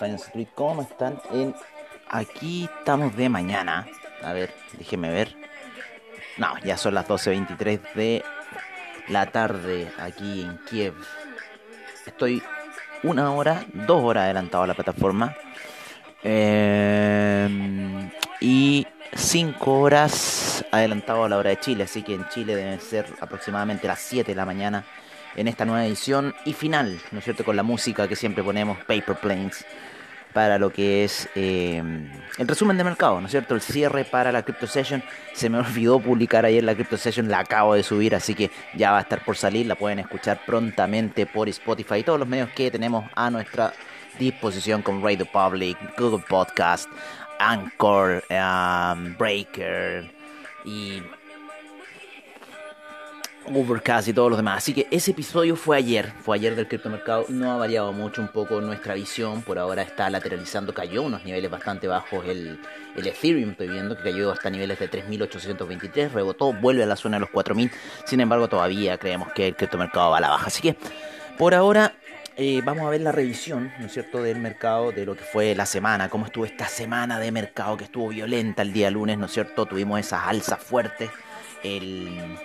Finance Street, ¿cómo están? En... Aquí estamos de mañana. A ver, déjenme ver. No, ya son las 12.23 de la tarde aquí en Kiev. Estoy una hora, dos horas adelantado a la plataforma. Eh, y cinco horas adelantado a la hora de Chile. Así que en Chile deben ser aproximadamente las 7 de la mañana en esta nueva edición y final, ¿no es cierto? Con la música que siempre ponemos, Paper Planes, para lo que es eh, el resumen de mercado, ¿no es cierto? El cierre para la Crypto Session. Se me olvidó publicar ayer la Crypto Session, la acabo de subir, así que ya va a estar por salir. La pueden escuchar prontamente por Spotify y todos los medios que tenemos a nuestra disposición con Radio Public, Google Podcast, Anchor, um, Breaker y Overcast y todos los demás. Así que ese episodio fue ayer, fue ayer del criptomercado. No ha variado mucho un poco nuestra visión. Por ahora está lateralizando, cayó unos niveles bastante bajos el, el Ethereum. Estoy viendo que cayó hasta niveles de 3.823, rebotó, vuelve a la zona de los 4.000. Sin embargo, todavía creemos que el criptomercado va a la baja. Así que por ahora eh, vamos a ver la revisión, ¿no es cierto?, del mercado, de lo que fue la semana, cómo estuvo esta semana de mercado que estuvo violenta el día lunes, ¿no es cierto? Tuvimos esas alzas fuertes. El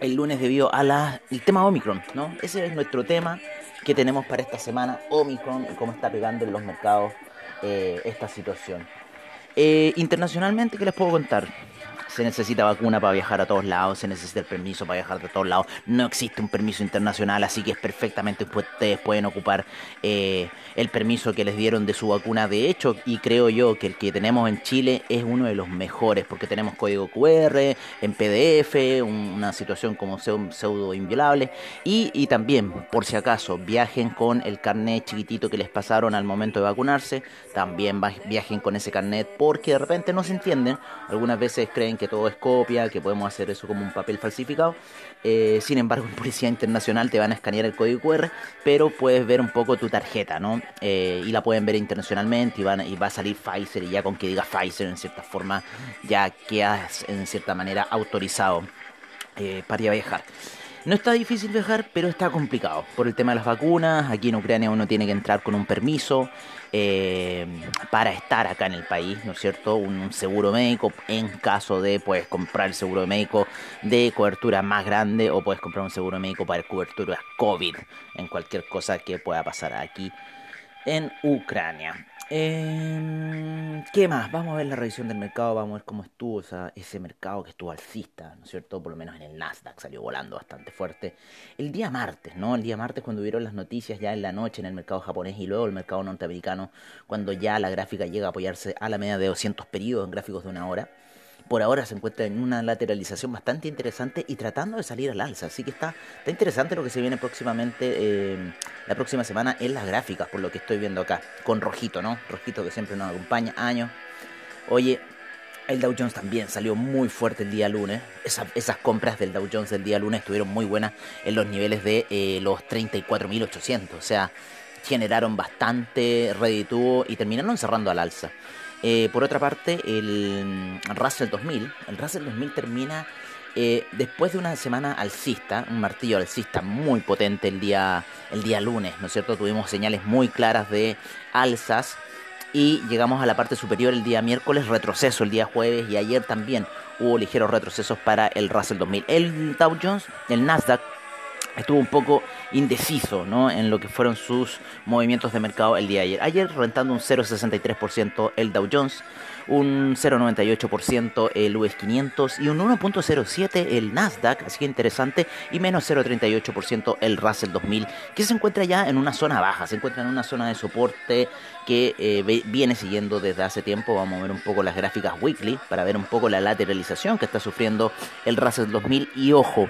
el lunes debido a la, el tema Omicron, ¿no? Ese es nuestro tema que tenemos para esta semana, Omicron y cómo está pegando en los mercados eh, esta situación. Eh, internacionalmente, ¿qué les puedo contar? Se necesita vacuna para viajar a todos lados, se necesita el permiso para viajar de todos lados. No existe un permiso internacional, así que es perfectamente ustedes pueden ocupar eh, el permiso que les dieron de su vacuna. De hecho, y creo yo que el que tenemos en Chile es uno de los mejores, porque tenemos código QR, en PDF, una situación como pseudo inviolable. Y, y también, por si acaso, viajen con el carnet chiquitito que les pasaron al momento de vacunarse. También viajen con ese carnet porque de repente no se entienden. Algunas veces creen que todo es copia, que podemos hacer eso como un papel falsificado. Eh, sin embargo, en Policía Internacional te van a escanear el código QR, pero puedes ver un poco tu tarjeta, ¿no? Eh, y la pueden ver internacionalmente y, van, y va a salir Pfizer y ya con que diga Pfizer en cierta forma ya quedas en cierta manera autorizado eh, para viajar. No está difícil viajar, pero está complicado por el tema de las vacunas. Aquí en Ucrania uno tiene que entrar con un permiso eh, para estar acá en el país, ¿no es cierto? Un, seguro médico en caso de puedes comprar el seguro médico de cobertura más grande o puedes comprar un seguro médico para cobertura COVID en cualquier cosa que pueda pasar aquí en Ucrania. Eh, ¿Qué más? Vamos a ver la revisión del mercado, vamos a ver cómo estuvo ese mercado que estuvo alcista, ¿no es cierto? Por lo menos en el Nasdaq salió volando bastante fuerte. El día martes, ¿no? El día martes cuando vieron las noticias ya en la noche en el mercado japonés y luego el mercado norteamericano, cuando ya la gráfica llega a apoyarse a la media de 200 periodos en gráficos de una hora por ahora se encuentra en una lateralización bastante interesante y tratando de salir al alza. Así que está, está interesante lo que se viene próximamente, eh, la próxima semana en las gráficas, por lo que estoy viendo acá, con rojito, ¿no? Rojito que siempre nos acompaña años. Oye, el Dow Jones también salió muy fuerte el día lunes. esas compras del Dow Jones del día lunes estuvieron muy buenas en los niveles de eh, los 34.800. O sea, generaron bastante redituo y terminaron cerrando al alza. Eh, por otra parte, el Russell 2000, el Russell 2000 termina eh, después de una semana alcista, un martillo alcista muy potente el día, el día lunes, ¿no es cierto? Tuvimos señales muy claras de alzas y llegamos a la parte superior el día miércoles, retroceso el día jueves y ayer también hubo ligeros retrocesos para el Russell 2000. El Dow Jones, el Nasdaq estuvo un poco indeciso ¿no? en lo que fueron sus movimientos de mercado el día de ayer. Ayer rentando un 0,63% el Dow Jones, un 0,98% el US 500 y un 1,07% el Nasdaq, así que interesante, y menos 0,38% el Russell 2000, que se encuentra ya en una zona baja, se encuentra en una zona de soporte que eh, viene siguiendo desde hace tiempo. Vamos a ver un poco las gráficas weekly para ver un poco la lateralización que está sufriendo el Russell 2000 y ojo,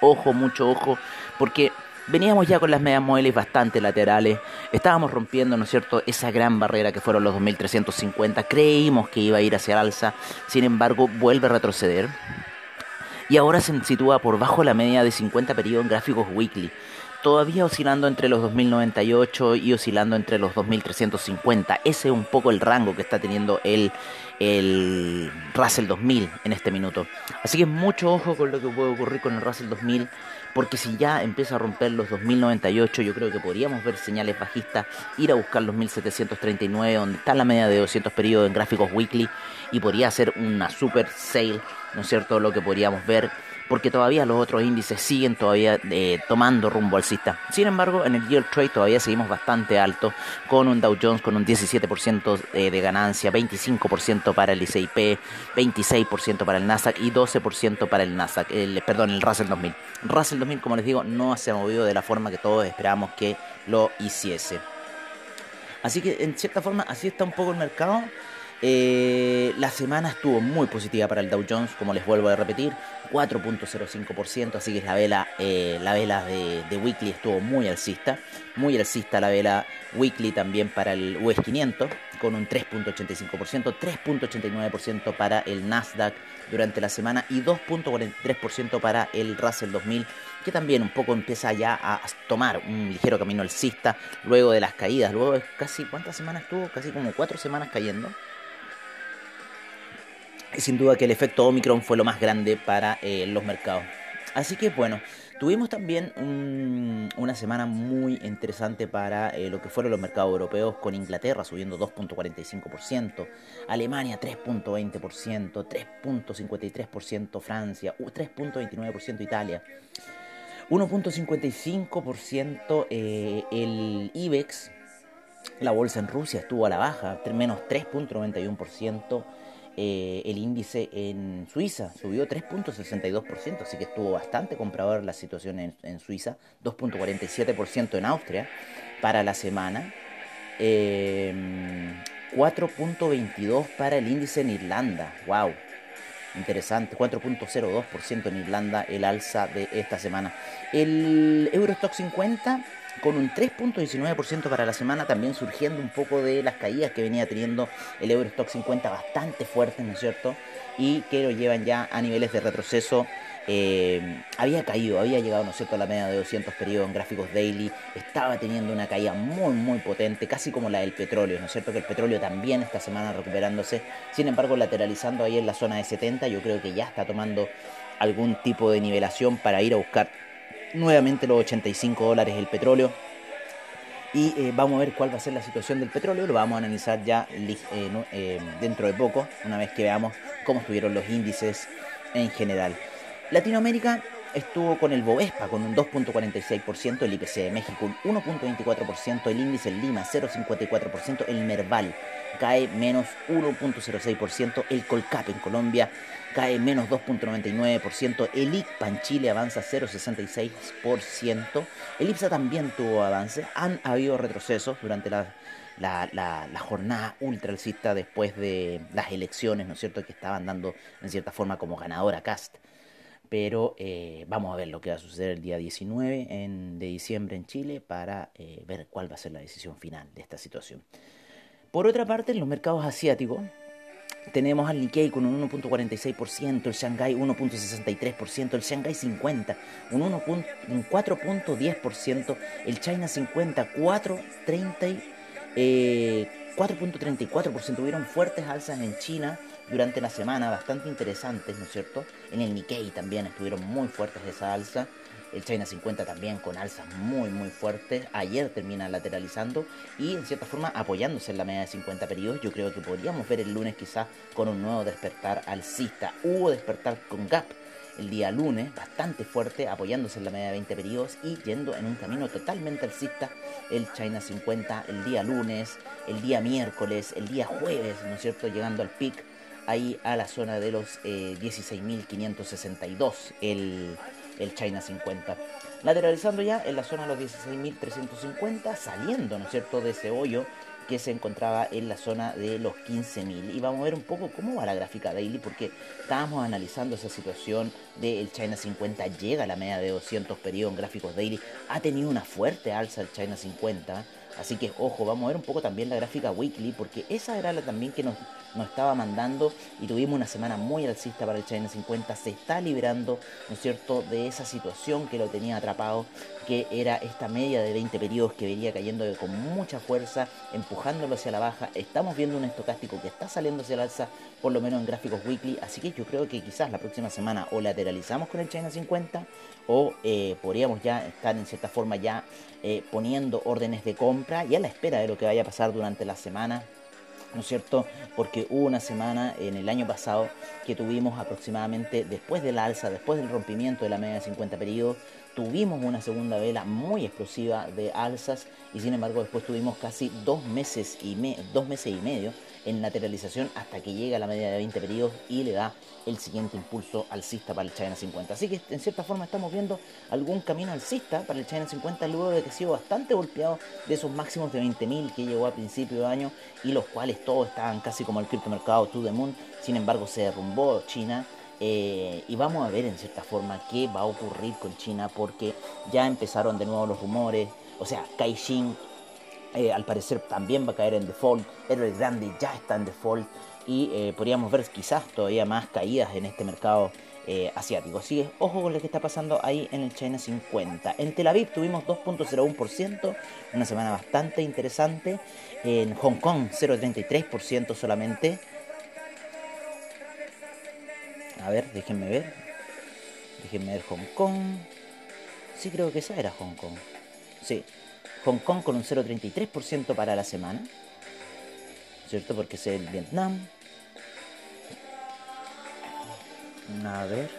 ojo, mucho ojo, porque veníamos ya con las medias móviles bastante laterales, estábamos rompiendo, ¿no es cierto?, esa gran barrera que fueron los 2350, creímos que iba a ir hacia el alza, sin embargo, vuelve a retroceder. Y ahora se sitúa por bajo la media de 50 periodos en gráficos weekly. Todavía oscilando entre los 2098 y oscilando entre los 2350. Ese es un poco el rango que está teniendo el, el Russell 2000 en este minuto. Así que mucho ojo con lo que puede ocurrir con el Russell 2000, porque si ya empieza a romper los 2098, yo creo que podríamos ver señales bajistas, ir a buscar los 1739, donde está la media de 200 periodos en gráficos weekly, y podría ser una super sale, ¿no es cierto? Lo que podríamos ver porque todavía los otros índices siguen todavía eh, tomando rumbo alcista. Sin embargo, en el Yield Trade todavía seguimos bastante alto, con un Dow Jones con un 17% eh, de ganancia, 25% para el ICIP, 26% para el Nasdaq y 12% para el Nasdaq, el, perdón, el Russell 2000. Russell 2000, como les digo, no se ha movido de la forma que todos esperábamos que lo hiciese. Así que en cierta forma así está un poco el mercado. Eh, la semana estuvo muy positiva para el Dow Jones, como les vuelvo a repetir, 4.05%, así que la vela, eh, la vela de, Weekly estuvo muy alcista, muy alcista la vela Weekly también para el US 500, con un 3.85%, 3.89% para el Nasdaq durante la semana y 2.43% para el Russell 2000, que también un poco empieza ya a tomar un ligero camino alcista luego de las caídas, luego de casi, ¿cuántas semanas estuvo? Casi como cuatro semanas cayendo sin duda que el efecto Omicron fue lo más grande para eh, los mercados. Así que bueno, tuvimos también una semana muy interesante para eh, lo que fueron los mercados europeos, con Inglaterra subiendo 2.45%, Alemania 3.20%, 3.53% Francia, 3.29% Italia. 1.55% eh, el IBEX, la bolsa en Rusia estuvo a la baja, menos 3.91%. Eh, el índice en Suiza. Subió 3.62%, así que estuvo bastante comprador la situación en, Suiza, 2.47% en Austria para la semana, 4.22% em, para el índice en Irlanda, wow, interesante, 4.02% en Irlanda el alza de esta semana. El Eurostock 50 con un 3.19% para la semana, también surgiendo un poco de las caídas que venía teniendo el Eurostock 50 bastante fuertes, ¿no es cierto? Y que lo llevan ya a niveles de retroceso. Eh, había caído, había llegado, ¿no es cierto?, a la media de 200 periodos en gráficos daily, estaba teniendo una caída muy, muy potente, casi como la del petróleo, ¿no es cierto?, que el petróleo también esta semana recuperándose, sin embargo, lateralizando ahí en la zona de 70, yo creo que ya está tomando algún tipo de nivelación para ir a buscar nuevamente los 85 dólares el petróleo. Y eh, vamos a ver cuál va a ser la situación del petróleo. Lo vamos a analizar ya eh, eh, dentro de poco, una vez que veamos cómo estuvieron los índices en general. Latinoamérica estuvo con el Bovespa con un 2.46%, el IPC de México un 1.24%, el índice en Lima 0.54%, el Merval cae menos 1.06%, el Colcap en Colombia cae menos 2.99%, el ICPA en Chile avanza 0.66%, el IPSA también tuvo avance, han habido retrocesos durante la, la, jornada ultra alcista después de las elecciones, ¿no es cierto?, que estaban dando en cierta forma como ganadora Cast. Pero eh, vamos a ver lo que va a suceder el día 19 de diciembre en Chile para eh, ver cuál va a ser la decisión final de esta situación. Por otra parte, en los mercados asiáticos, tenemos al Nikkei con un 1.46%, el Shanghai 1.63%, el Shanghai 50 un, un 4.10%, el China 50 4.34%. Eh, Hubieron fuertes alzas en China durante la semana, bastante interesantes, ¿no es cierto? En el Nikkei también estuvieron muy fuertes esa alza el China 50 también con alzas muy muy fuertes. Ayer termina lateralizando y en cierta forma apoyándose en la media de 50 periodos. Yo creo que podríamos ver el lunes quizás con un nuevo despertar alcista. Hubo despertar con gap el día lunes, bastante fuerte, apoyándose en la media de 20 periodos y yendo en un camino totalmente alcista el China 50 el día lunes, el día miércoles, el día jueves, ¿no es cierto? Llegando al pic ahí a la zona de los 16.562 eh, el el China 50. Lateralizando ya en la zona de los 16.350, saliendo, ¿no es cierto?, de ese hoyo que se encontraba en la zona de los 15.000. Y vamos a ver un poco cómo va la gráfica daily, porque estábamos analizando esa situación del China 50, llega a la media de 200 periodos en gráficos daily, ha tenido una fuerte alza el China 50, Así que ojo, vamos a ver un poco también la gráfica weekly, porque esa era la también que nos, estaba mandando y tuvimos una semana muy alcista para el China 50. Se está liberando, ¿no es cierto?, de esa situación que lo tenía atrapado, que era esta media de 20 periodos que venía cayendo con mucha fuerza, empujándolo hacia la baja. Estamos viendo un estocástico que está saliendo hacia el alza, por lo menos en gráficos weekly. Así que yo creo que quizás la próxima semana o lateralizamos con el China 50 o eh, podríamos ya estar en cierta forma ya eh, poniendo órdenes de compra y a la espera de lo que vaya a pasar durante la semana. ¿No es cierto? Porque hubo una semana en el año pasado que tuvimos aproximadamente después del alza, después del rompimiento de la media de 50 periodos, tuvimos una segunda vela muy explosiva de alzas y sin embargo después tuvimos casi dos meses y, dos meses y medio en lateralización hasta que llega a la media de 20 periodos y le da el siguiente impulso alcista para el China 50. Así que en cierta forma estamos viendo algún camino alcista para el China 50 luego de que ha sido bastante golpeado de esos máximos de 20.000 que llegó a principio de año y los cuales todos estaban casi como el criptomercado to the moon. Sin embargo se derrumbó China eh, y vamos a ver en cierta forma qué va a ocurrir con China porque ya empezaron de nuevo los rumores. O sea, Caixin eh, al parecer también va a caer en default. el Grande ya está en default. Y eh, podríamos ver quizás todavía más caídas en este mercado eh, asiático. Así que ojo con lo que está pasando ahí en el China 50. En Tel Aviv tuvimos 2.01%, una semana bastante interesante. En Hong Kong 0.33% solamente. A ver, déjenme ver. Déjenme ver Hong Kong. Sí, creo que esa era Hong Kong. Sí, Hong Kong con un 0,33% para la semana, ¿cierto? Porque es el Vietnam. A ver.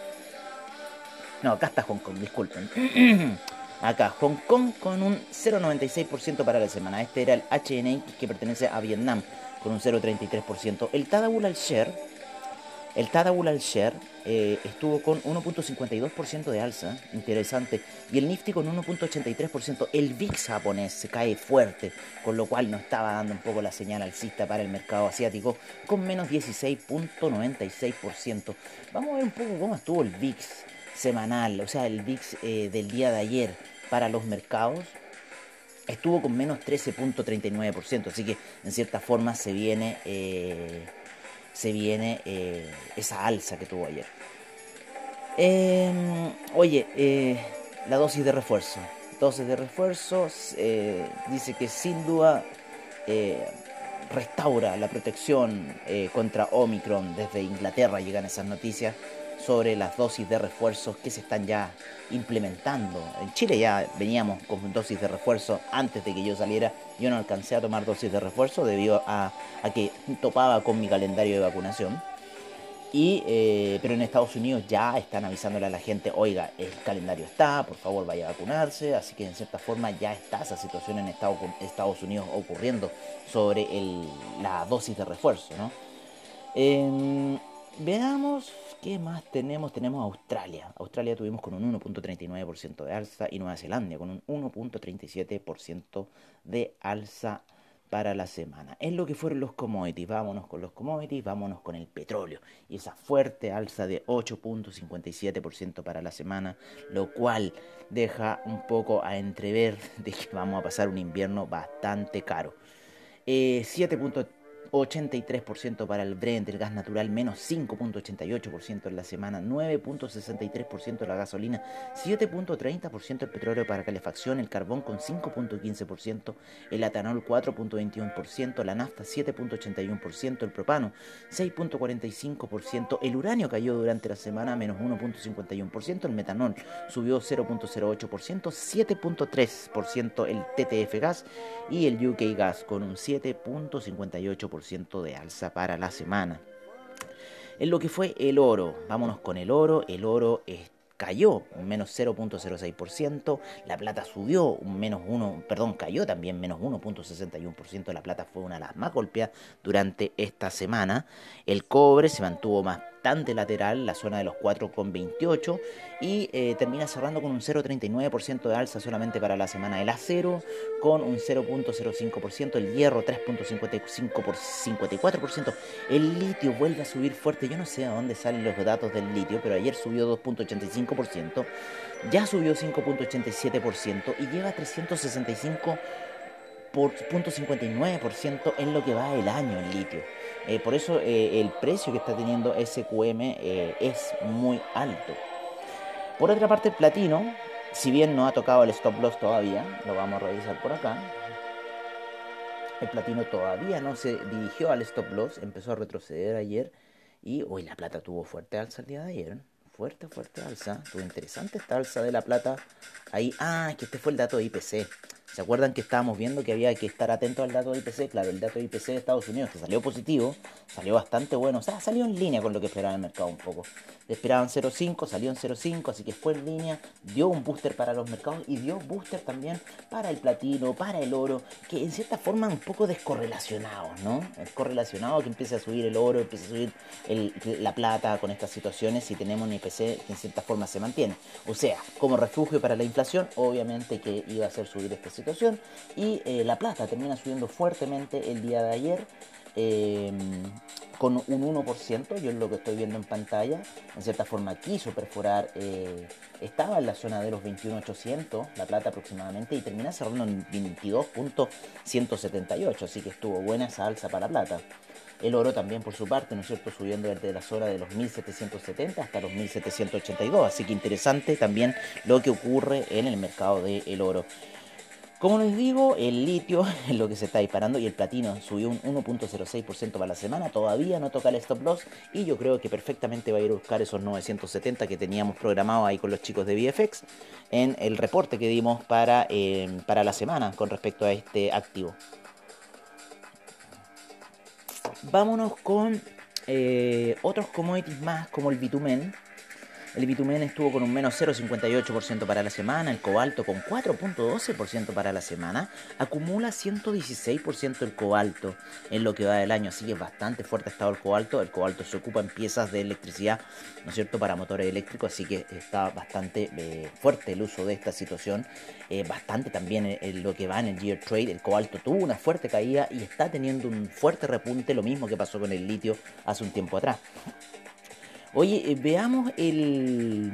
No, acá está Hong Kong, disculpen. Acá, Hong Kong con un 0,96% para la semana. Este era el HNX que pertenece a Vietnam con un 0,33%. El Tadawul Share el Tadawul al Share eh, estuvo con 1.52% de alza, interesante, y el Nifty con 1.83%. El VIX japonés se cae fuerte, con lo cual nos estaba dando un poco la señal alcista para el mercado asiático, con menos 16.96%. Vamos a ver un poco cómo estuvo el VIX semanal, o sea, el VIX eh, del día de ayer para los mercados estuvo con menos 13.39%, así que en cierta forma se viene eh, se viene eh, esa alza que tuvo ayer. Em, oye, eh, la dosis de refuerzo. Dosis de refuerzo eh, dice que sin duda restaura la protección contra Omicron. Desde Inglaterra llegan esas noticias sobre las dosis de refuerzos que se están ya implementando. En Chile ya veníamos con dosis de refuerzo antes de que yo saliera. Yo no alcancé a tomar dosis de refuerzo debido a, que topaba con mi calendario de vacunación. Y, eh, pero en Estados Unidos ya están avisándole a la gente, oiga, el calendario está, por favor vaya a vacunarse. Así que en cierta forma ya está esa situación en Estados Unidos ocurriendo sobre la dosis de refuerzo. ¿no? Em, veamos ¿Qué más tenemos? Tenemos Australia. Australia tuvimos con un 1.39% de alza y Nueva Zelanda con un 1.37% de alza para la semana. Es lo que fueron los commodities. Vámonos con los commodities, vámonos con el petróleo. Y esa fuerte alza de 8.57% para la semana, lo cual deja un poco a entrever de que vamos a pasar un invierno bastante caro. Eh, 83% para el Brent, el gas natural menos 5.88% en la semana, 9.63% la gasolina, 7.30% el petróleo para calefacción, el carbón con 5.15%, el etanol 4.21%, la nafta 7.81%, el propano 6.45%, el uranio cayó durante la semana menos 1.51%, el metanol subió 0.08%, 7.3% el TTF gas y el UK gas con un 7.58% de alza para la semana. En lo que fue el oro, vámonos con el oro, el oro cayó un menos 0.06%, la plata subió un menos 1, perdón, cayó también menos 1.61%, la plata fue una de las más golpeadas durante esta semana, el cobre se mantuvo más lateral, la zona de los 4,28 y eh, termina cerrando con un 0,39% de alza solamente para la semana del acero, con un 0,05%, el hierro 3,54%, el litio vuelve a subir fuerte, yo no sé a dónde salen los datos del litio, pero ayer subió 2,85%, ya subió 5,87% y llega a 365 por 0.59% en lo que va el año el litio. Eh, por eso eh, el precio que está teniendo SQM eh, es muy alto. Por otra parte, el platino, si bien no ha tocado el stop loss todavía, lo vamos a revisar por acá. El platino todavía no se dirigió al stop loss, empezó a retroceder ayer y hoy la plata tuvo fuerte alza el día de ayer. Fuerte, fuerte alza. Tuvo interesante esta alza de la plata. Ahí, ah, que este fue el dato de IPC. ¿Se acuerdan que estábamos viendo que había que estar atento al dato de IPC? Claro, el dato de IPC de Estados Unidos, que salió positivo, salió bastante bueno, o sea, salió en línea con lo que esperaba el mercado un poco. Esperaban 0.5, salió en 0.5, así que fue en línea, dio un booster para los mercados y dio booster también para el platino, para el oro, que en cierta forma un poco descorrelacionados, ¿no? Es correlacionado que empiece a subir el oro, empiece a subir la plata con estas situaciones y tenemos un IPC que en cierta forma se mantiene. O sea, como refugio para la inflación, obviamente que iba a hacer subir este situación y eh, la plata termina subiendo fuertemente el día de ayer. Eh, con un 1%, yo es lo que estoy viendo en pantalla, en cierta forma quiso perforar, eh, estaba en la zona de los 21.800, la plata aproximadamente, y termina cerrando en 22.178, así que estuvo buena esa alza para la plata. El oro también por su parte, ¿no es cierto?, subiendo desde la zona de los 1770 hasta los 1782, así que interesante también lo que ocurre en el mercado del oro. Como les digo, el litio es lo que se está disparando y el platino subió un 1.06% para la semana. Todavía no toca el stop loss y yo creo que perfectamente va a ir a buscar esos 970 que teníamos programado ahí con los chicos de VFX en el reporte que dimos para, eh, para la semana con respecto a este activo. Vámonos con eh, otros commodities más como el bitumen el bitumen estuvo con un menos 0,58% para la semana, el cobalto con 4,12% para la semana, acumula 116% el cobalto en lo que va del año, así que es bastante fuerte estado el cobalto, el cobalto se ocupa en piezas de electricidad, ¿no es cierto?, para motores eléctricos, así que está bastante eh, fuerte el uso de esta situación, eh, bastante también en, lo que va en el Year Trade, el cobalto tuvo una fuerte caída y está teniendo un fuerte repunte, lo mismo que pasó con el litio hace un tiempo atrás. Oye, eh, veamos el,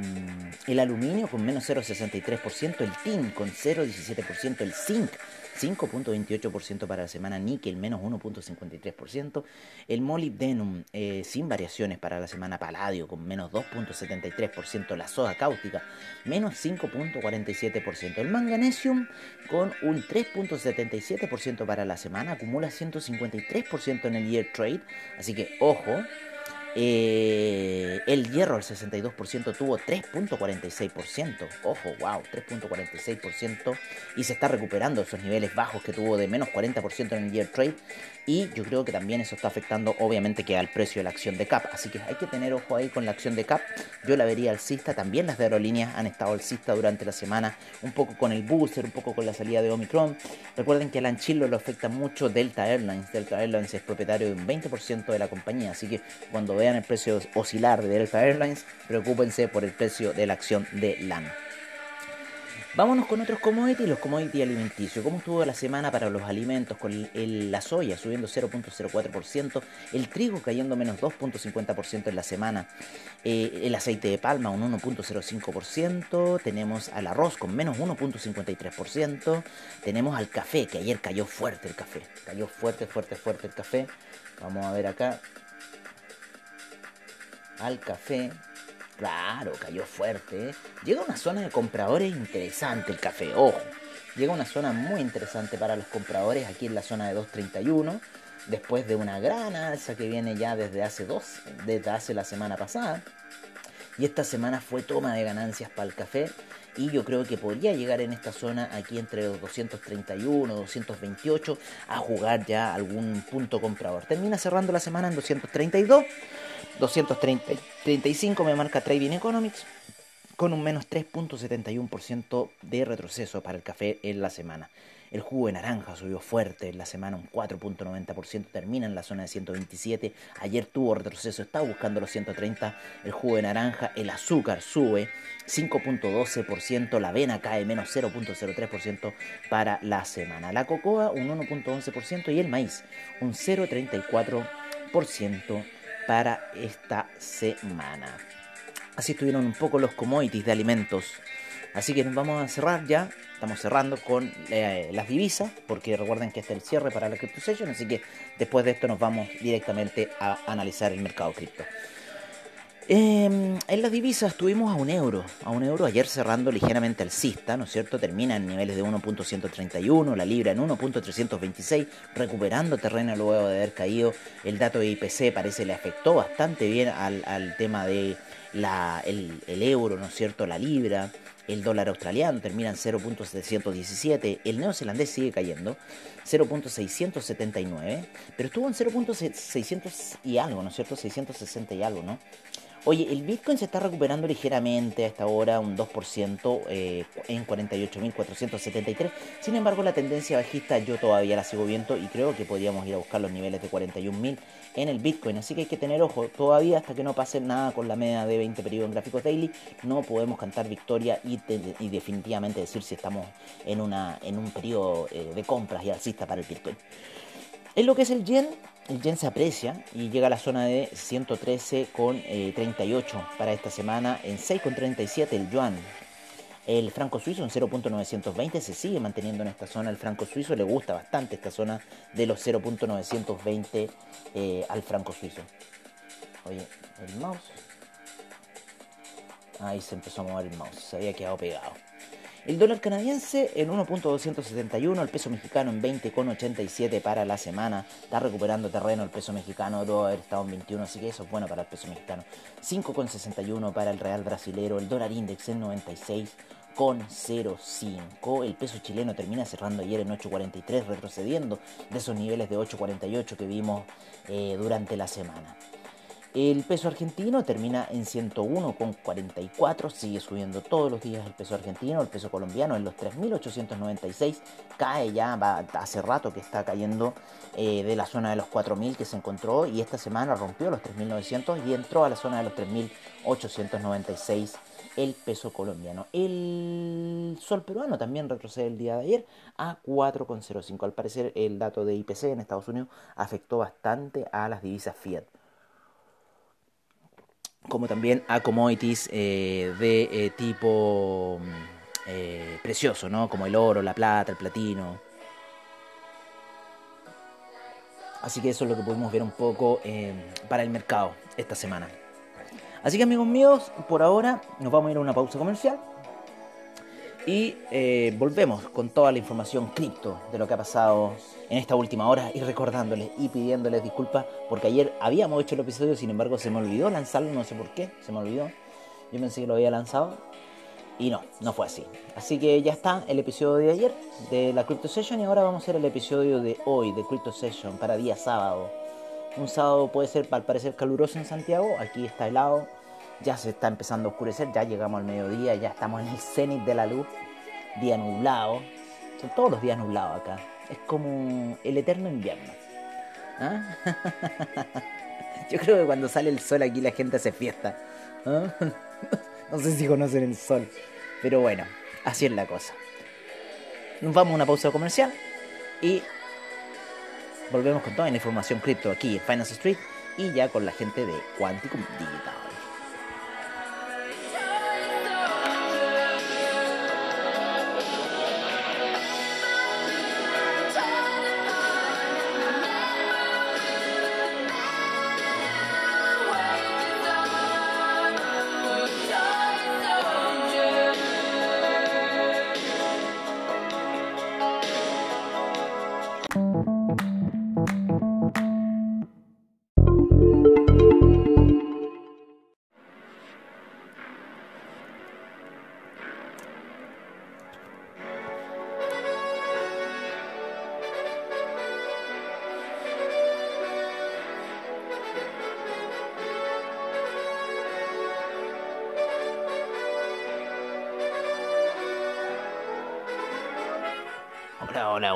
el aluminio con menos 0,63%, el tin con 0,17%, el zinc 5.28% para la semana, níquel menos 1.53%, el molibdenum eh, sin variaciones para la semana, paladio con menos 2.73%, la soda cáustica menos 5.47%, el manganesium con un 3.77% para la semana, acumula 153% en el year trade, así que ojo, eh, el hierro al 62% tuvo 3.46%. Ojo, wow, 3.46%. Y se está recuperando esos niveles bajos que tuvo de menos 40% en el year trade. Y yo creo que también eso está afectando obviamente que al precio de la acción de CAP. Así que hay que tener ojo ahí con la acción de CAP. Yo la vería alcista. También las de aerolíneas han estado alcista durante la semana. Un poco con el booster, un poco con la salida de Omicron. Recuerden que a Lanchilo lo afecta mucho Delta Airlines. Delta Airlines es propietario de un 20% de la compañía. Así que cuando vean el precio oscilar de Delta Airlines, preocúpense por el precio de la acción de LAN. Vámonos con otros commodities, los commodities alimenticios. ¿Cómo estuvo la semana para los alimentos? Con la soya subiendo 0.04%, el trigo cayendo menos 2.50% en la semana, eh, el aceite de palma un 1.05%, tenemos al arroz con menos 1.53%, tenemos al café, que ayer cayó fuerte el café, cayó fuerte, fuerte, fuerte el café. Vamos a ver acá, al café. Claro, cayó fuerte. Llega una zona de compradores interesante el café, ojo. Llega una zona muy interesante para los compradores aquí en la zona de 231. Después de una gran alza que viene ya desde hace dos, desde hace la semana pasada. Y esta semana fue toma de ganancias para el café. Y yo creo que podría llegar en esta zona aquí entre los 231, 228 a jugar ya algún punto comprador. Termina cerrando la semana en 232 235 me marca Trading Economics con un menos 3.71% de retroceso para el café en la semana. El jugo de naranja subió fuerte en la semana, un 4.90%, termina en la zona de 127. Ayer tuvo retroceso, está buscando los 130. El jugo de naranja, el azúcar sube 5.12%, la avena cae menos 0.03% para la semana. La cocoa un 1.11% y el maíz un 0.34% para esta semana. Así estuvieron un poco los commodities de alimentos. Así que nos vamos a cerrar ya Estamos cerrando con eh, las divisas, porque recuerden que este es el cierre para la Crypto Session, así que después de esto nos vamos directamente a analizar el mercado cripto. Em, en las divisas tuvimos a un euro, a un euro ayer cerrando ligeramente alcista, ¿no es cierto? Termina en niveles de 1.131, la libra en 1.326, recuperando terreno luego de haber caído. El dato de IPC parece le afectó bastante bien al, tema de la, el euro, ¿no es cierto? La libra. El dólar australiano termina en 0.717, el neozelandés sigue cayendo, 0.679, pero estuvo en 0.600 y algo, ¿no es cierto? 660 y algo, ¿no? Oye, el Bitcoin se está recuperando ligeramente a esta hora, un 2% eh, en 48.473. Sin embargo, la tendencia bajista yo todavía la sigo viendo y creo que podríamos ir a buscar los niveles de 41.000 en el Bitcoin. Así que hay que tener ojo, todavía hasta que no pase nada con la media de 20 periodos en gráficos daily, no podemos cantar victoria y, definitivamente decir si estamos en, una, en un periodo eh, de compras y alcista para el Bitcoin. En lo que es el yen, el yen se aprecia y llega a la zona de 113,38 eh, para esta semana, en 6,37 el yuan. El franco suizo en 0.920 se sigue manteniendo en esta zona. El franco suizo le gusta bastante esta zona de los 0.920 eh, al franco suizo. Oye, el mouse. Ahí se empezó a mover el mouse, se había quedado pegado. El dólar canadiense en 1.271, el peso mexicano en 20,87 para la semana. Está recuperando terreno el peso mexicano, debe haber estado en 21, así que eso es bueno para el peso mexicano. 5,61 para el real brasilero, el dólar index en 96,05. El peso chileno termina cerrando ayer en 8.43, retrocediendo de esos niveles de 8.48 que vimos eh, durante la semana. El peso argentino termina en 101,44, sigue subiendo todos los días el peso argentino, el peso colombiano en los 3.896, cae ya, va, hace rato que está cayendo eh, de la zona de los 4.000 que se encontró y esta semana rompió los 3.900 y entró a la zona de los 3.896 el peso colombiano. El sol peruano también retrocede el día de ayer a 4,05. Al parecer el dato de IPC en Estados Unidos afectó bastante a las divisas fiat como también a commodities eh, de eh, tipo mm, eh, precioso, ¿no? Como el oro, la plata, el platino. Así que eso es lo que pudimos ver un poco para el mercado esta semana. Así que amigos míos, por ahora nos vamos a ir a una pausa comercial. Y eh, volvemos con toda la información cripto de lo que ha pasado en esta última hora y recordándoles y pidiéndoles disculpas porque ayer habíamos hecho el episodio, sin embargo se me olvidó lanzarlo, no sé por qué, se me olvidó. Yo pensé que lo había lanzado y no, no fue así. Así que ya está el episodio de ayer de la Crypto Session y ahora vamos a hacer el episodio de hoy de Crypto Session para día sábado. Un sábado puede ser al parecer caluroso en Santiago, aquí está helado ya se está empezando a oscurecer, ya llegamos al mediodía, ya estamos en el cenit de la luz, día nublado, son todos los días nublados acá, es como el eterno invierno. ¿Ah? Yo creo que cuando sale el sol aquí la gente hace fiesta. ¿Ah? No sé si conocen el sol, pero bueno, así es la cosa. Nos vamos a una pausa comercial y volvemos con toda la información cripto aquí en Finance Street y ya con la gente de Quanticum Digital.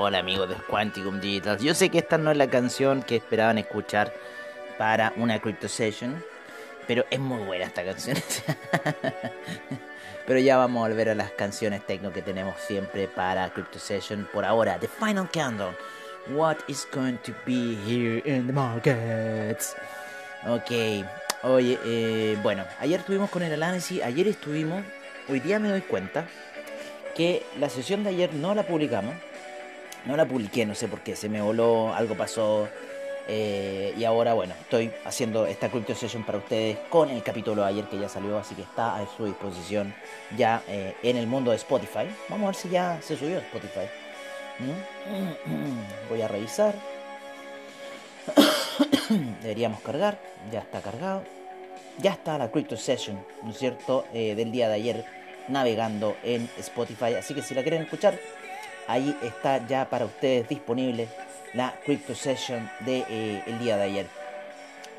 Hola, amigos de Quanticum Digital. Yo sé que esta no es la canción que esperaban escuchar para una Crypto Session, pero es muy buena esta canción. pero ya vamos a volver a las canciones techno que tenemos siempre para Crypto Session. Por ahora, The Final Countdown. What is going to be here in the markets? Ok, oye, eh, bueno, ayer estuvimos con el análisis, ayer estuvimos, hoy día me doy cuenta que la sesión de ayer no la publicamos. No la publiqué, no sé por qué, se me voló, algo pasó. eh, y ahora, bueno, estoy haciendo esta Crypto Session para ustedes con el capítulo de ayer que ya salió, así que está a su disposición ya eh, en el mundo de Spotify. Vamos a ver si ya se subió a Spotify. Voy a revisar. Deberíamos cargar, ya está cargado. Ya está la Crypto Session, ¿no es cierto? Eh, del día de ayer navegando en Spotify. Así que si la quieren escuchar, ahí está ya para ustedes disponible la Crypto Session del de, eh, día de ayer.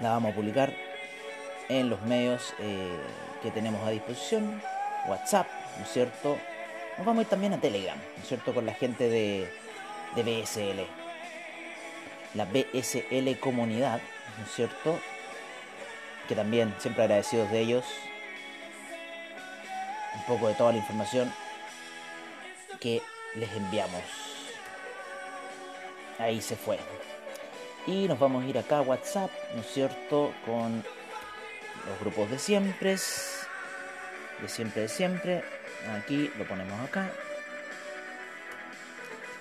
La vamos a publicar en los medios eh, que tenemos a disposición. WhatsApp, ¿no es cierto? Nos vamos a ir también a Telegram, ¿no es cierto? Con la gente de, de BSL. La BSL comunidad, ¿no es cierto? Que también siempre agradecidos de ellos. Un poco de toda la información que les enviamos. Ahí se fue. Y nos vamos a ir acá a WhatsApp, ¿no es cierto? Con los grupos de siempre. De siempre, de siempre. Aquí lo ponemos acá.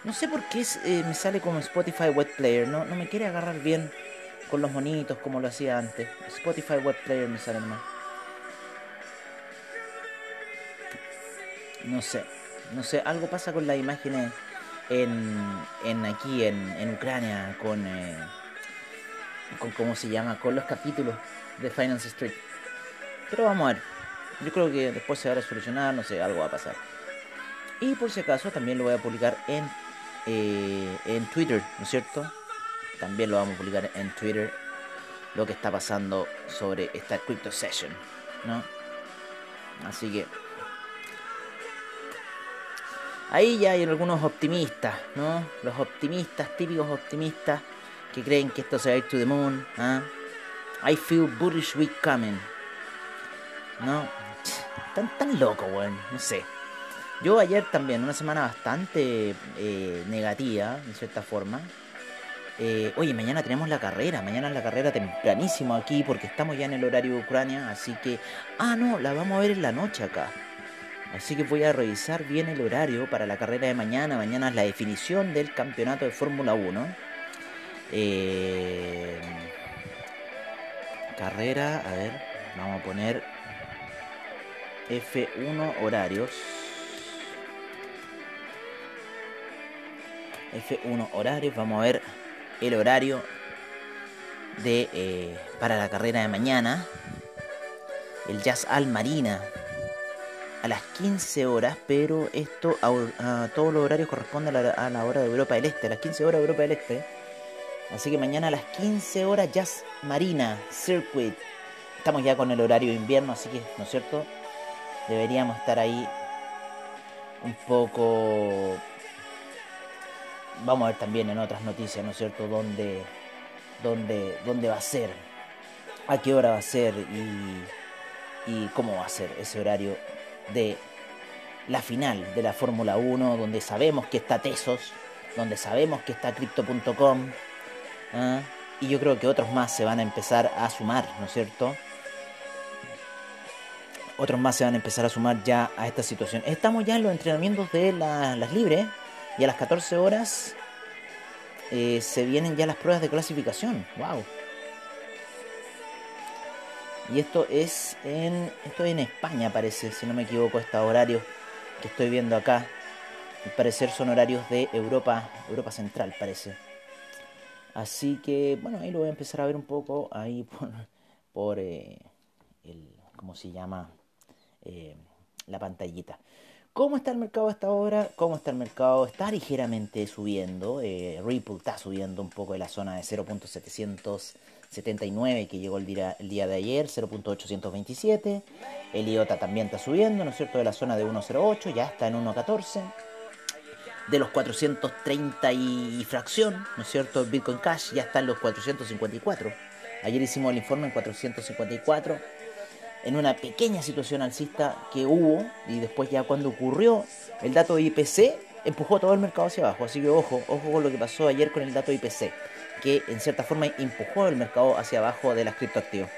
No sé por qué eh, me sale como Spotify Web Player. No, no me quiere agarrar bien con los monitos como lo hacía antes. Spotify Web Player me sale nomás. No sé. No sé, algo pasa con las imágenes en, en aquí en, en Ucrania con, eh, con cómo se llama, con los capítulos de Finance Street. Pero vamos a ver. Yo creo que después se va a solucionar, no sé, algo va a pasar. Y por si acaso también lo voy a publicar en, eh, en Twitter, ¿no es cierto? También lo vamos a publicar en Twitter lo que está pasando sobre esta Crypto Session, ¿no? Así que ahí ya hay algunos optimistas, ¿no? Los optimistas, típicos optimistas que creen que esto se va a ir to the moon, ¿ah? I feel bullish week coming. ¿No? Tan, tan loco, weón. No sé. Yo ayer también, una semana bastante eh, negativa, de cierta forma. Eh, oye, mañana tenemos la carrera, mañana es la carrera tempranísimo aquí porque estamos ya en el horario de Ucrania, así que... Ah, no, la vamos a ver en la noche acá. Así que voy a revisar bien el horario para la carrera de mañana. Mañana es la definición del campeonato de Fórmula 1. Eh, carrera, a ver, vamos a poner F1 horarios. F1 horarios, vamos a ver el horario de eh, para la carrera de mañana. El Jazz Al Marina a las 15 horas, pero esto a, todos los horarios corresponde a la, a la, hora de Europa del Este, a las 15 horas de Europa del Este. Así que mañana a las 15 horas Jazz Marina Circuit. Estamos ya con el horario de invierno, así que, ¿no es cierto? Deberíamos estar ahí un poco... Vamos a ver también en otras noticias, ¿no es cierto? Dónde, dónde, dónde va a ser, a qué hora va a ser y, y cómo va a ser ese horario de la final de la Fórmula 1, donde sabemos que está Tesos, donde sabemos que está Crypto.com, ¿eh? y yo creo que otros más se van a empezar a sumar, ¿no es cierto? Otros más se van a empezar a sumar ya a esta situación. Estamos ya en los entrenamientos de la, las libres y a las 14 horas eh, se vienen ya las pruebas de clasificación. ¡Wow! Y esto es en esto es en España, parece, si no me equivoco, estos horarios que estoy viendo acá. Al parecer son horarios de Europa, Europa Central, parece. Así que, bueno, ahí lo voy a empezar a ver un poco ahí por, eh, el, ¿cómo se llama? Eh, la pantallita. ¿Cómo está el mercado hasta ahora? ¿Cómo está el mercado? Está ligeramente subiendo. Eh, Ripple está subiendo un poco de la zona de 0.779 que llegó el día, el día de ayer, 0.827. El IOTA también está subiendo, ¿no es cierto? De la zona de 1.08, ya está en 1.14. De los 430 y fracción, ¿no es cierto? Bitcoin Cash ya está en los 454. Ayer hicimos el informe en 454 en una pequeña situación alcista que hubo y después ya cuando ocurrió el dato IPC empujó todo el mercado hacia abajo. Así que ojo, ojo con lo que pasó ayer con el dato de IPC, que en cierta forma empujó el mercado hacia abajo de las criptoactivos.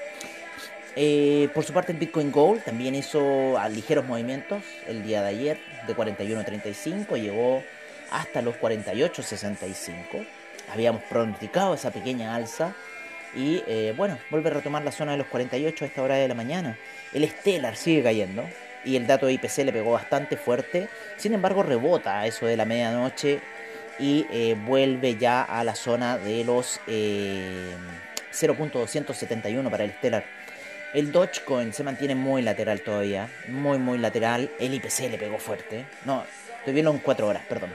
Eh, por su parte el Bitcoin Gold también hizo ligeros movimientos el día de ayer de 41.35 llegó hasta los 48.65 habíamos pronosticado esa pequeña alza y eh, bueno, vuelve a retomar la zona de los 48 a esta hora de la mañana. El Stellar sigue cayendo y el dato de IPC le pegó bastante fuerte. Sin embargo, rebota a eso de la medianoche y eh, vuelve ya a la zona de los 0.271 para el Stellar. El Dogecoin se mantiene muy lateral todavía, muy muy lateral. El IPC le pegó fuerte. No, estoy viendo en 4 horas, perdón.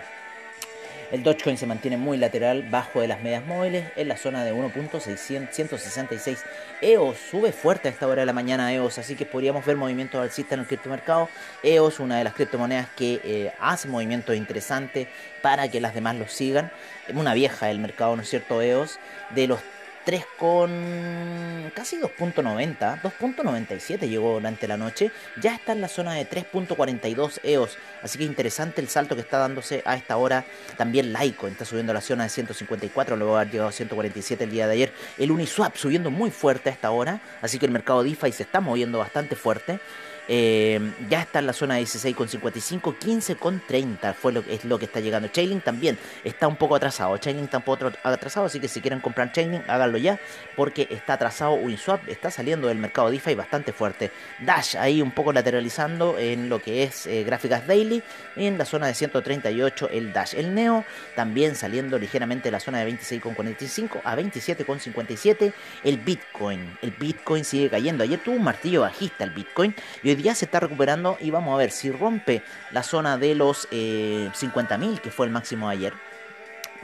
El Dogecoin se mantiene muy lateral, bajo de las medias móviles, en la zona de 1.166. EOS sube fuerte a esta hora de la mañana, EOS, así que podríamos ver movimientos alcistas en el criptomercado. EOS, una de las criptomonedas que eh, hace movimientos interesantes para que las demás lo sigan. Una vieja del mercado, ¿no es cierto? EOS, de los 3 con casi 2.90, 2.97 llegó durante la noche, ya está en la zona de 3.42 EOS, así que interesante el salto que está dándose a esta hora. También Laico está subiendo a la zona de 154, luego haber llegado a 147 el día de ayer. El Uniswap subiendo muy fuerte a esta hora, así que el mercado DeFi se está moviendo bastante fuerte. Eh, ya está en la zona de 16,55, 15,30 fue lo, es lo que está llegando. Chainlink también está un poco atrasado. Chainlink está un poco atrasado, así que si quieren comprar Chainlink, háganlo ya, porque está atrasado. Uniswap está saliendo del mercado DeFi bastante fuerte. Dash ahí un poco lateralizando en lo que es eh, gráficas daily, en la zona de 138 el Dash. El Neo también saliendo ligeramente de la zona de 26,45 a 27,57. El Bitcoin, el Bitcoin sigue cayendo. Ayer tuvo un martillo bajista el Bitcoin y hoy ya se está recuperando y vamos a ver si rompe la zona de los eh, 50.000 que fue el máximo de ayer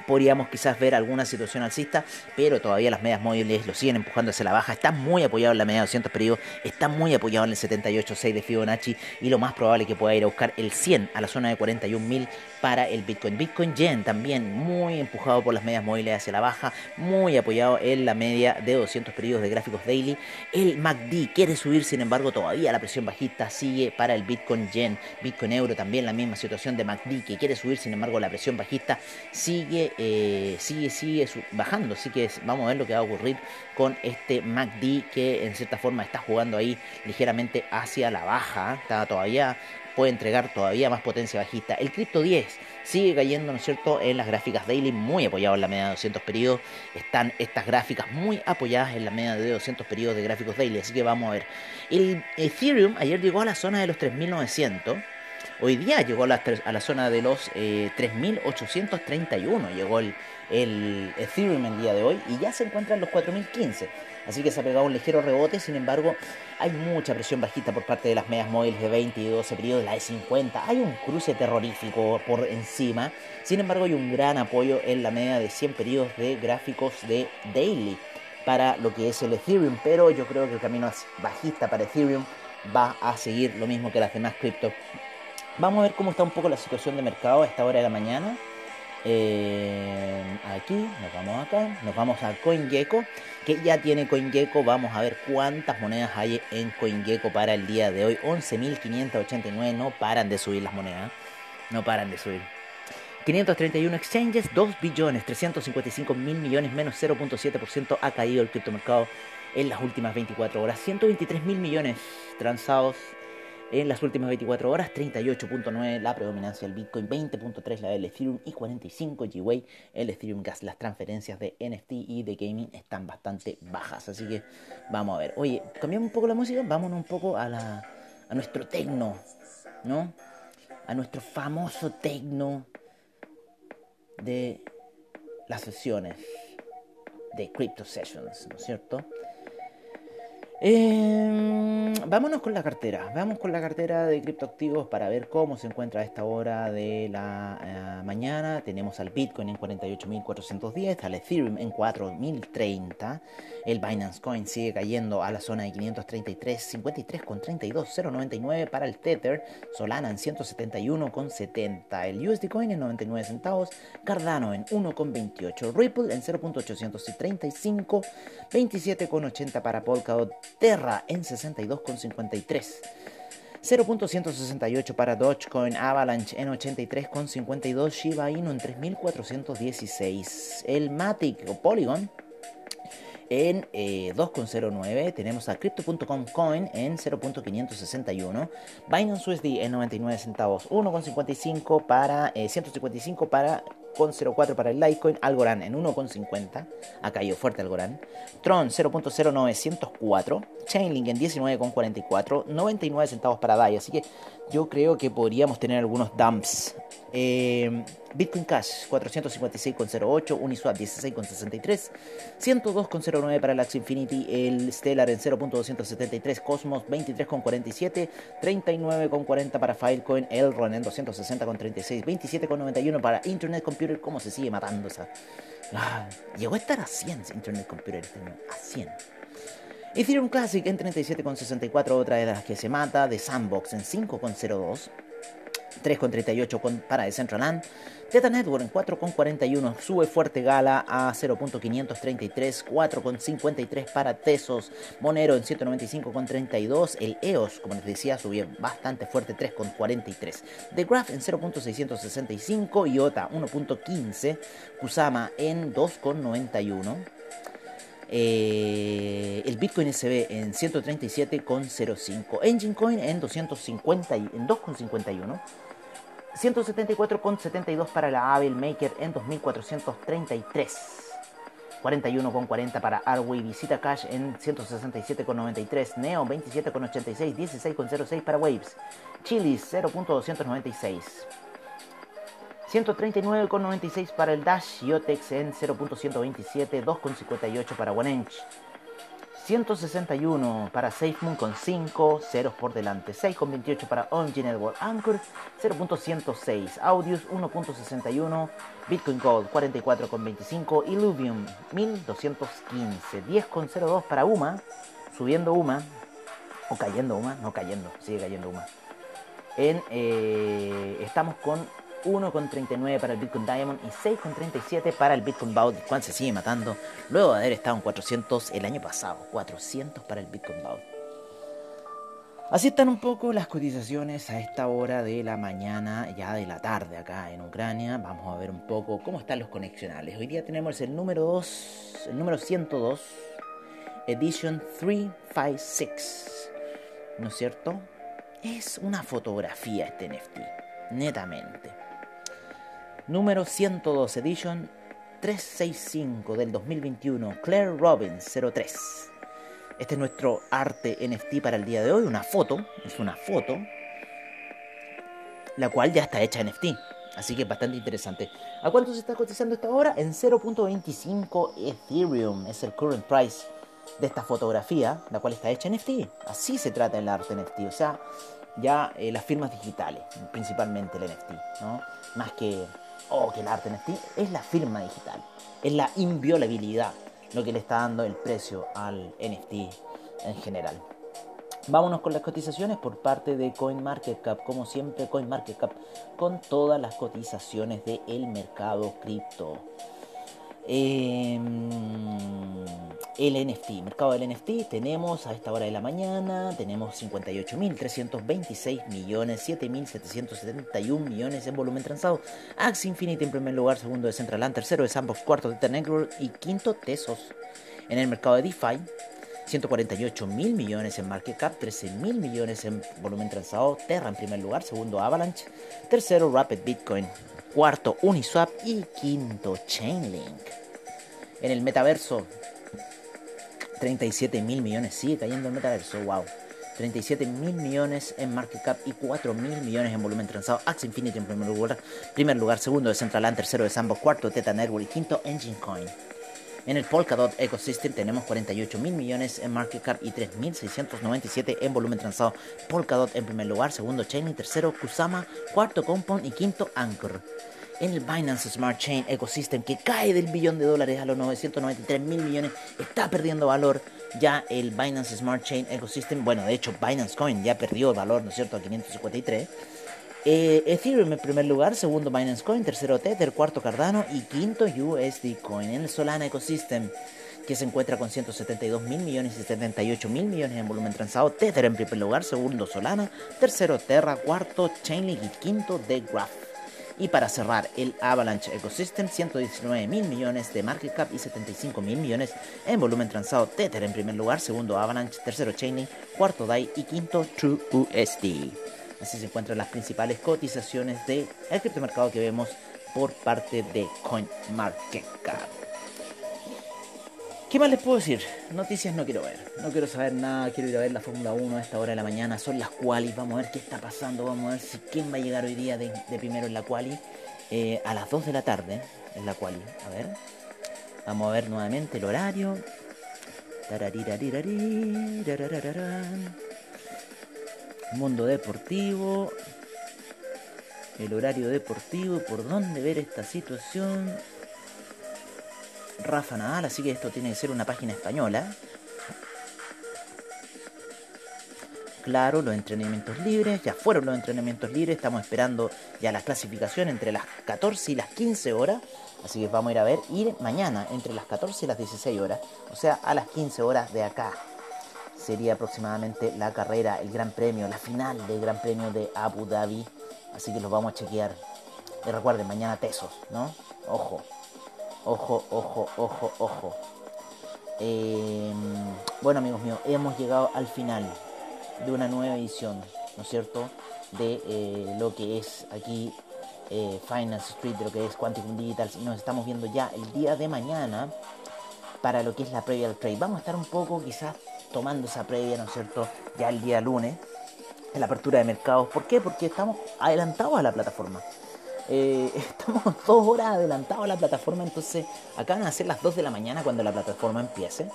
podríamos quizás ver alguna situación alcista, pero todavía las medias móviles lo siguen empujando hacia la baja. Está muy apoyado en la media de 200 periodos, está muy apoyado en el 78.6 de Fibonacci y lo más probable que pueda ir a buscar el 100 a la zona de 41.000 para el Bitcoin. Bitcoin Yen también muy empujado por las medias móviles hacia la baja, muy apoyado en la media de 200 periodos de gráficos daily. El MACD quiere subir, sin embargo, todavía la presión bajista sigue para el Bitcoin Yen. Bitcoin Euro también la misma situación de MACD que quiere subir, sin embargo, la presión bajista sigue eh, sigue, sigue bajando. Así que vamos a ver lo que va a ocurrir con este MACD que en cierta forma está jugando ahí ligeramente hacia la baja. Está todavía puede entregar todavía más potencia bajista. El Crypto 10 sigue cayendo, ¿no es cierto?, en las gráficas daily, muy apoyado en la media de 200 periodos. Están estas gráficas muy apoyadas en la media de 200 periodos de gráficos daily, así que vamos a ver. El Ethereum ayer llegó a la zona de los 3900 Hoy día llegó a la, a la zona de los 3.831, eh, llegó el, el Ethereum el día de hoy y ya se encuentra en los 4.015. Así que se ha pegado un ligero rebote, sin embargo hay mucha presión bajista por parte de las medias móviles de 20 y 12 periodos, la de 50. Hay un cruce terrorífico por encima, sin embargo hay un gran apoyo en la media de 100 periodos de gráficos de daily para lo que es el Ethereum, pero yo creo que el camino bajista para Ethereum va a seguir lo mismo que las demás cripto Vamos a ver cómo está un poco la situación de mercado a esta hora de la mañana. Eh, aquí, nos vamos acá, nos vamos a CoinGecko, que ya tiene CoinGecko. Vamos a ver cuántas monedas hay en CoinGecko para el día de hoy. 11.589, no paran de subir las monedas, no paran de subir. 531 exchanges, 2 billones, 355 mil millones, menos 0.7% ha caído el criptomercado en las últimas 24 horas. 123 mil millones transados en las últimas 24 horas, 38.9 la predominancia del Bitcoin, 20.3 la del Ethereum y 45 G-Way el Ethereum Gas. Las transferencias de NFT y de gaming están bastante bajas, así que vamos a ver. Oye, cambiamos un poco la música, vámonos un poco a, la, a nuestro tecno, ¿no? A nuestro famoso tecno de las sesiones de Crypto Sessions, ¿no es cierto? Eh, vámonos con la cartera. Vamos con la cartera de criptoactivos para ver cómo se encuentra a esta hora de la eh, mañana. Tenemos al Bitcoin en 48.410, al Ethereum en 4.030. El Binance Coin sigue cayendo a la zona de 533, 53,32, 0.99 para el Tether. Solana en 171,70. El USD Coin en 99 centavos. Cardano en 1,28. Ripple en 0.835, 27,80 para Polkadot. Terra en 62,53. 0.168 para Dogecoin, Avalanche en 83,52, Shiba Inu en 3.416. El Matic o Polygon en 2,09. Eh, tenemos a Crypto.com Coin en 0.561. Binance USD en 99 centavos, 1,55 para 155 para con 0.4 para el Litecoin, Algorand en 1.50, ha caído fuerte Algorand, Tron 0.0904, Chainlink en 19.44, 99 centavos para DAI, así que yo creo que podríamos tener algunos dumps. Eh, Bitcoin Cash 456,08, Uniswap 16,63, 102,09 para el Axie Infinity, el Stellar en 0.273, Cosmos 23,47, 39,40 para Filecoin, Elrond en 260,36, 27,91 para Internet Computer, cómo se sigue matando esa... Ah, llegó a estar a 100 Internet Computer, este a 100. Ethereum Classic en 37,64, otra de las que se mata, de Sandbox en 5,02. 3,38 para Decentraland. Teta Network en 4,41 sube fuerte Gala a 0.533, 4,53 para Tesos, Monero en 195,32, el EOS, como les decía, subió bastante fuerte, 3,43, The Graph en 0.665, IOTA 1.15, Kusama en 2,91. Eh, el Bitcoin SB en 137,05, Engine Coin en 250 en 2,51, 174,72 para la Abel Maker en 2433. 41,40 para Arway Visita Cash en 167,93. Neo 27,86. 16,06 para Waves. Chilis 0.296. 139,96 para el Dash. Yotex en 0.127. 2,58 para OneEnch. 161 para SafeMoon con 5 ceros por delante, 6,28 para OMG Network Anchor, 0.106, Audius 1.61, Bitcoin Gold 44,25, Illuvium 1215, 10,02 para UMA, subiendo UMA, o cayendo UMA, no cayendo, sigue cayendo UMA. En, eh, estamos con 1,39 para el Bitcoin Diamond y 6,37 para el Bitcoin Vault, el cual se sigue matando luego de haber estado en 400 el año pasado. 400 para el Bitcoin Vault. Así están un poco las cotizaciones a esta hora de la mañana, ya de la tarde acá en Ucrania. Vamos a ver un poco cómo están los conexionales. Hoy día tenemos el número 2, el número 102, Edition 356. ¿No es cierto? Es una fotografía este NFT, netamente número 102, edition 365 del 2021, Claire Robbins 03. Este es nuestro arte NFT para el día de hoy, una foto, es una foto, la cual ya está hecha NFT. Así que es bastante interesante. ¿A cuánto se está cotizando esta hora? En 0.25 Ethereum es el current price de esta fotografía, la cual está hecha NFT. Así se trata el arte NFT, o sea, ya eh, las firmas digitales, principalmente el NFT, ¿no? Más que o que el arte NFT es la firma digital, es la inviolabilidad lo que le está dando el precio al NFT en general. Vámonos con las cotizaciones por parte de CoinMarketCap, como siempre CoinMarketCap con todas las cotizaciones del mercado cripto. Eh, el NFT, mercado del NFT, tenemos a esta hora de la mañana, tenemos 58.326 millones, 7.771 millones en volumen transado. Axie Infinity en primer lugar, segundo de Centraland, tercero de Sandbox, cuarto de Network y quinto Tesos. En el mercado de DeFi, 148 mil millones en market cap, 13 mil millones en volumen transado. Terra en primer lugar, segundo Avalanche, tercero Rapid Bitcoin, cuarto Uniswap y quinto Chainlink. En el metaverso, 37 mil millones, sigue cayendo el metaverso, wow. 37 mil millones en market cap y 4 mil millones en volumen transado. Axie Infinity en primer lugar, primer lugar, segundo de Central tercero de Sambo, cuarto Teta Network y quinto Engine Coin. En el Polkadot Ecosystem tenemos 48 mil millones en market cap y 3.697 en volumen transado. Polkadot en primer lugar, segundo Chain tercero Kusama, cuarto Compound y quinto Anchor. En el Binance Smart Chain Ecosystem que cae del billón de dólares a los 993 mil millones, está perdiendo valor ya el Binance Smart Chain Ecosystem. Bueno, de hecho Binance Coin ya perdió valor, ¿no es cierto?, a 553. Eh, Ethereum en primer lugar, segundo Binance Coin, tercero Tether, cuarto Cardano y quinto USD Coin. En el Solana Ecosystem, que se encuentra con 172 mil millones y 78 mil millones en volumen transado. Tether en primer lugar, segundo Solana, tercero Terra, cuarto Chainlink y quinto The Graph. Y para cerrar, el Avalanche Ecosystem, 119 mil millones de market cap y 75 mil millones en volumen transado. Tether en primer lugar, segundo Avalanche, tercero Chaining, cuarto DAI y quinto True USD. Así se encuentran las principales cotizaciones del de criptomercado que vemos por parte de CoinMarketCap. ¿Qué más les puedo decir? Noticias no quiero ver. No quiero saber nada. Quiero ir a ver la Fórmula 1 a esta hora de la mañana. Son las quali. Vamos a ver qué está pasando. Vamos a ver si quién va a llegar hoy día de, primero en la quali. Eh, a las 2 de la tarde en la quali. A ver. Vamos a ver nuevamente el horario. Mundo deportivo. El horario deportivo. ¿Por dónde ver esta situación? Rafa Nadal, así que esto tiene que ser una página española. Claro, los entrenamientos libres, ya fueron los entrenamientos libres, estamos esperando ya la clasificación entre las 14 y las 15 horas, así que vamos a ir a ver, ir mañana entre las 14 y las 16 horas, o sea, a las 15 horas de acá. Sería aproximadamente la carrera, el gran premio, la final del gran premio de Abu Dhabi, así que los vamos a chequear. Y recuerden, mañana Tesos, ¿no? Ojo, Ojo, ojo, ojo, ojo. Em, bueno amigos míos, hemos llegado al final de una nueva edición, ¿no es cierto? De eh, lo que es aquí eh, Finance Street, de lo que es Quantum Digital. Nos estamos viendo ya el día de mañana para lo que es la previa del trade. Vamos a estar un poco quizás tomando esa previa, ¿no es cierto? Ya el día lunes, en la apertura de mercados. ¿Por qué? Porque estamos adelantados a la plataforma. Eh, estamos dos horas adelantados a la plataforma, entonces acá van a ser las 2 de la mañana cuando la plataforma empiece.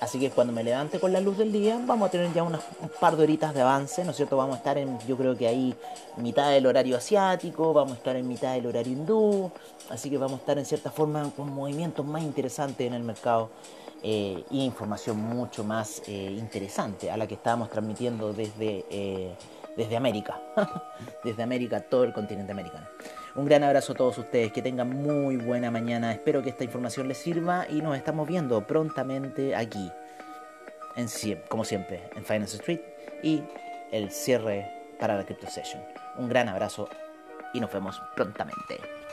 Así que cuando me levante con la luz del día, vamos a tener ya unas, un par de horitas de avance, ¿no es cierto? Vamos a estar en, yo creo que ahí, mitad del horario asiático, vamos a estar en mitad del horario hindú, así que vamos a estar en cierta forma con movimientos más interesantes en el mercado eh, y información mucho más eh, interesante a la que estábamos transmitiendo desde desde América, desde América, todo el continente americano. Un gran abrazo a todos ustedes, que tengan muy buena mañana, espero que esta información les sirva y nos estamos viendo prontamente aquí, en, como siempre, en Finance Street y el cierre para la Crypto Session. Un gran abrazo y nos vemos prontamente.